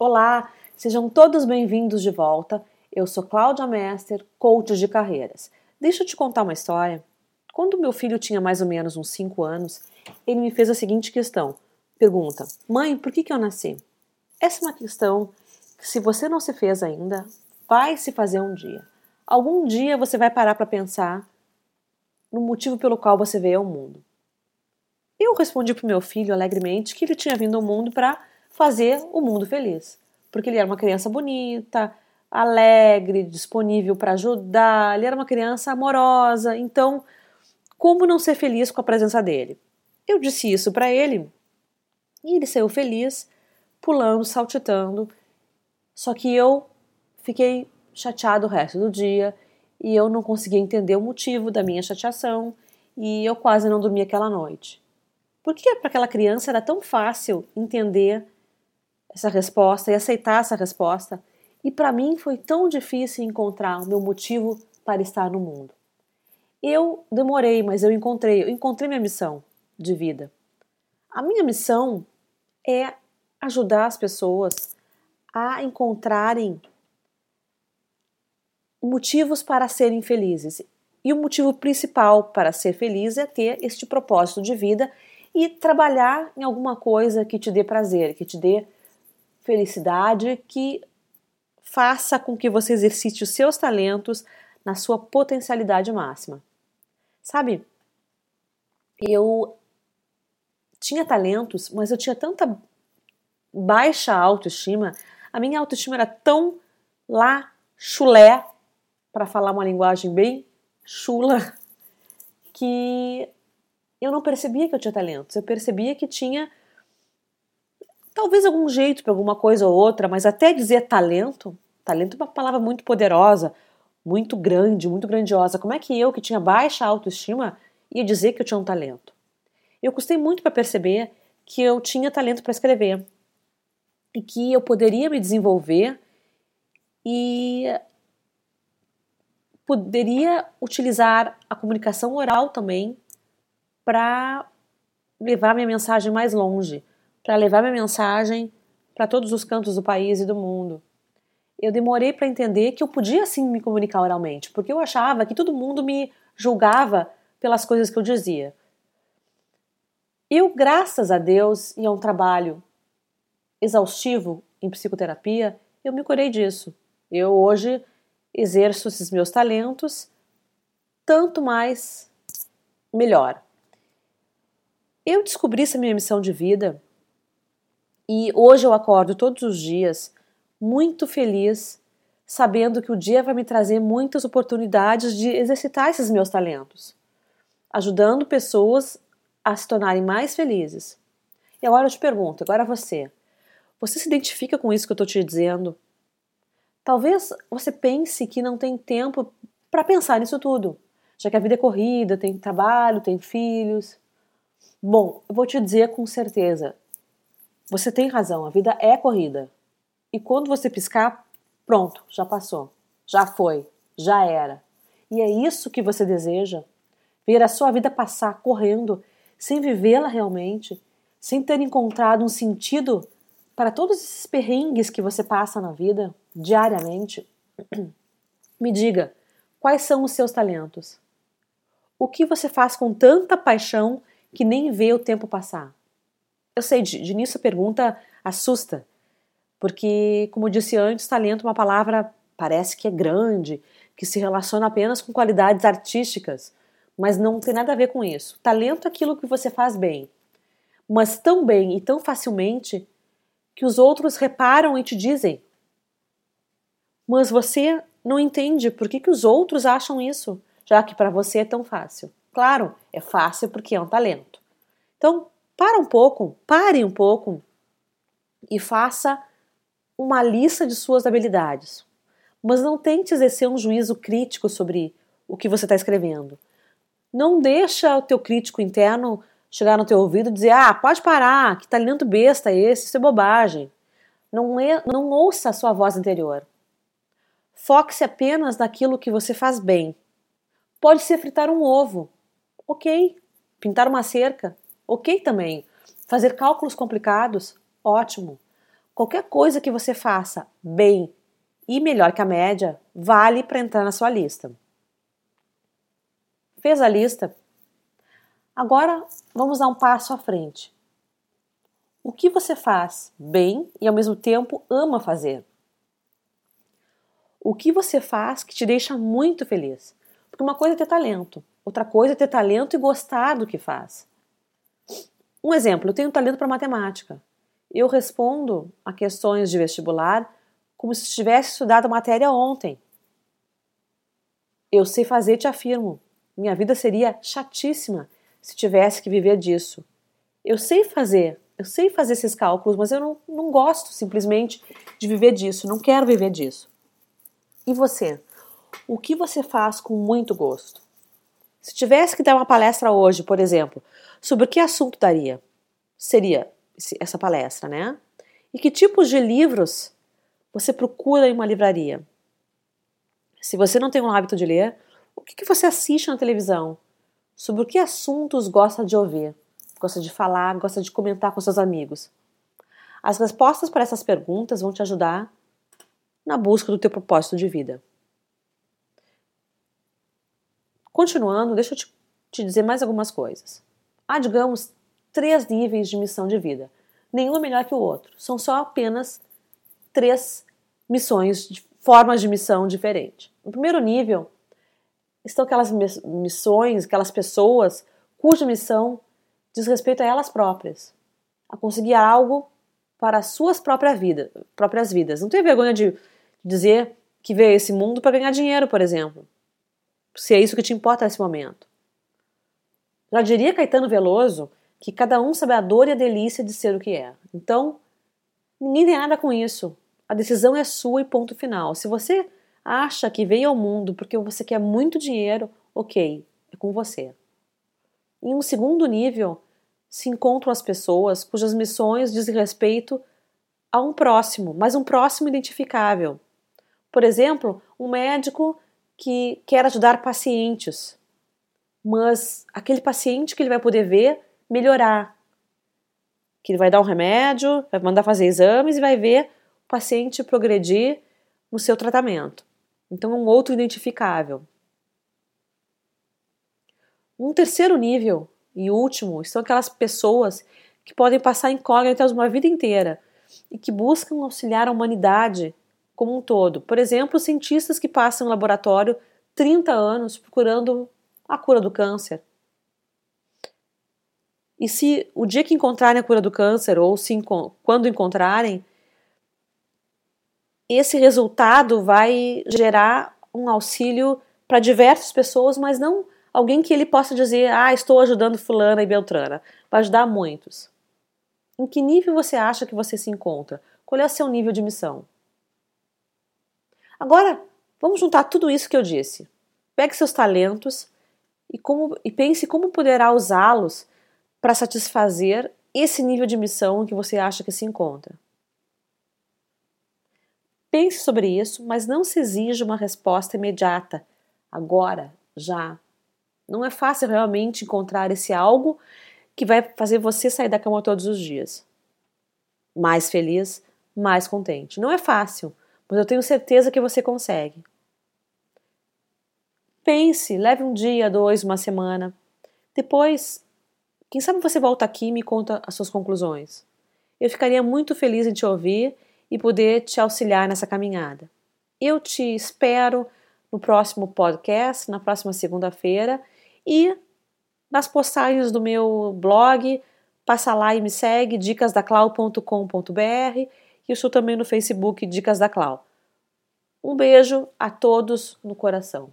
Olá, sejam todos bem-vindos de volta. Eu sou Cláudia Mester, coach de carreiras. Deixa eu te contar uma história. Quando meu filho tinha mais ou menos uns 5 anos, ele me fez a seguinte questão. Pergunta: Mãe, por que, que eu nasci? Essa é uma questão que, se você não se fez ainda, vai se fazer um dia. Algum dia você vai parar para pensar no motivo pelo qual você veio ao mundo. Eu respondi para o meu filho alegremente que ele tinha vindo ao mundo para fazer o mundo feliz. Porque ele era uma criança bonita, alegre, disponível para ajudar, ele era uma criança amorosa, então como não ser feliz com a presença dele? Eu disse isso para ele e ele saiu feliz, pulando, saltitando. Só que eu fiquei chateado o resto do dia e eu não conseguia entender o motivo da minha chateação e eu quase não dormi aquela noite. Por que para aquela criança era tão fácil entender essa resposta e aceitar essa resposta? E para mim foi tão difícil encontrar o meu motivo para estar no mundo. Eu demorei, mas eu encontrei, eu encontrei minha missão de vida. A minha missão é ajudar as pessoas a encontrarem motivos para serem felizes. E o motivo principal para ser feliz é ter este propósito de vida e trabalhar em alguma coisa que te dê prazer, que te dê felicidade, que faça com que você exercite os seus talentos na sua potencialidade máxima. Sabe, eu tinha talentos, mas eu tinha tanta baixa autoestima, a minha autoestima era tão lá chulé, para falar uma linguagem bem chula, que eu não percebia que eu tinha talentos. Eu percebia que tinha talvez algum jeito para alguma coisa ou outra, mas até dizer talento, talento é uma palavra muito poderosa, muito grande, muito grandiosa. Como é que eu, que tinha baixa autoestima, ia dizer que eu tinha um talento? Eu custei muito para perceber que eu tinha talento para escrever e que eu poderia me desenvolver e poderia utilizar a comunicação oral também para levar minha mensagem mais longe, para levar minha mensagem para todos os cantos do país e do mundo. Eu demorei para entender que eu podia sim me comunicar oralmente, porque eu achava que todo mundo me julgava pelas coisas que eu dizia. Eu, graças a Deus e a um trabalho exaustivo em psicoterapia, eu me curei disso. Eu hoje exerço esses meus talentos tanto mais melhor. Eu descobri essa minha missão de vida e hoje eu acordo todos os dias muito feliz, sabendo que o dia vai me trazer muitas oportunidades de exercitar esses meus talentos, ajudando pessoas a se tornarem mais felizes. E agora eu te pergunto, agora você, você se identifica com isso que eu estou te dizendo? Talvez você pense que não tem tempo para pensar nisso tudo, já que a vida é corrida, tem trabalho, tem filhos. Bom, eu vou te dizer com certeza, você tem razão, a vida é corrida. E quando você piscar, pronto, já passou, já foi, já era. E é isso que você deseja? Ver a sua vida passar correndo, sem vivê-la realmente, sem ter encontrado um sentido para todos esses perrengues que você passa na vida diariamente, me diga quais são os seus talentos. O que você faz com tanta paixão que nem vê o tempo passar? Eu sei, de, de início a pergunta assusta, porque, como disse antes, talento é uma palavra parece que é grande, que se relaciona apenas com qualidades artísticas, mas não tem nada a ver com isso. Talento é aquilo que você faz bem, mas tão bem e tão facilmente que os outros reparam e te dizem. Mas você não entende por que, que os outros acham isso, já que para você é tão fácil. Claro, é fácil porque é um talento. Então, para um pouco, pare um pouco e faça uma lista de suas habilidades. Mas não tente exercer um juízo crítico sobre o que você está escrevendo. Não deixa o teu crítico interno chegar no teu ouvido e dizer: "Ah, pode parar, que talento besta esse, isso é bobagem". Não é, não ouça a sua voz interior. Foque-se apenas naquilo que você faz bem. Pode ser fritar um ovo. OK. Pintar uma cerca. OK também. Fazer cálculos complicados. Ótimo. Qualquer coisa que você faça bem e melhor que a média vale para entrar na sua lista. Fez a lista? Agora vamos dar um passo à frente. O que você faz bem e ao mesmo tempo ama fazer? O que você faz que te deixa muito feliz? Porque uma coisa é ter talento, outra coisa é ter talento e gostar do que faz. Um exemplo, eu tenho talento para matemática. Eu respondo a questões de vestibular como se tivesse estudado a matéria ontem. Eu sei fazer, te afirmo. Minha vida seria chatíssima se tivesse que viver disso. Eu sei fazer, eu sei fazer esses cálculos, mas eu não, não gosto simplesmente de viver disso, não quero viver disso. E você? O que você faz com muito gosto? Se tivesse que dar uma palestra hoje, por exemplo, sobre que assunto daria? Seria essa palestra, né? E que tipos de livros você procura em uma livraria? Se você não tem o hábito de ler, o que, que você assiste na televisão? Sobre que assuntos gosta de ouvir, gosta de falar, gosta de comentar com seus amigos. As respostas para essas perguntas vão te ajudar na busca do teu propósito de vida. Continuando, deixa eu te, te dizer mais algumas coisas. Há, digamos, três níveis de missão de vida. Nenhum é melhor que o outro. São só apenas três missões, formas de missão diferentes. No primeiro nível, estão aquelas missões, aquelas pessoas cuja missão diz respeito a elas próprias, a conseguir algo para as suas próprias, vida, próprias vidas. Não tenha vergonha de dizer que veio esse mundo para ganhar dinheiro, por exemplo, se é isso que te importa nesse momento. Já diria Caetano Veloso que cada um sabe a dor e a delícia de ser o que é. Então, ninguém tem nada com isso. A decisão é sua e ponto final. Se você acha que veio ao mundo porque você quer muito dinheiro, ok, é com você. Em um segundo nível, se encontram as pessoas cujas missões dizem respeito a um próximo, mas um próximo identificável. Por exemplo, um médico que quer ajudar pacientes, mas aquele paciente que ele vai poder ver melhorar. Que ele vai dar um remédio, vai mandar fazer exames e vai ver o paciente progredir no seu tratamento. Então, é um outro identificável. Um terceiro nível e último são aquelas pessoas que podem passar incógnitas uma vida inteira e que buscam auxiliar a humanidade como um todo. Por exemplo, cientistas que passam no laboratório 30 anos procurando a cura do câncer. E se o dia que encontrarem a cura do câncer, ou se, quando encontrarem, esse resultado vai gerar um auxílio para diversas pessoas, mas não alguém que ele possa dizer, ah, estou ajudando fulana e beltrana. Vai ajudar muitos. Em que nível você acha que você se encontra? Qual é o seu nível de missão? Agora, vamos juntar tudo isso que eu disse. Pegue seus talentos e, como, e pense como poderá usá-los para satisfazer esse nível de missão que você acha que se encontra. Pense sobre isso, mas não se exija uma resposta imediata, agora, já. Não é fácil realmente encontrar esse algo que vai fazer você sair da cama todos os dias. Mais feliz, mais contente. Não é fácil, mas eu tenho certeza que você consegue. Pense, leve um dia, dois, uma semana. Depois, quem sabe você volta aqui e me conta as suas conclusões. Eu ficaria muito feliz em te ouvir e poder te auxiliar nessa caminhada. Eu te espero no próximo podcast, na próxima segunda-feira e nas postagens do meu blog. Passa lá e me segue, dicasdaclau.com.br e estou também no Facebook Dicas da Clau. Um beijo a todos no coração.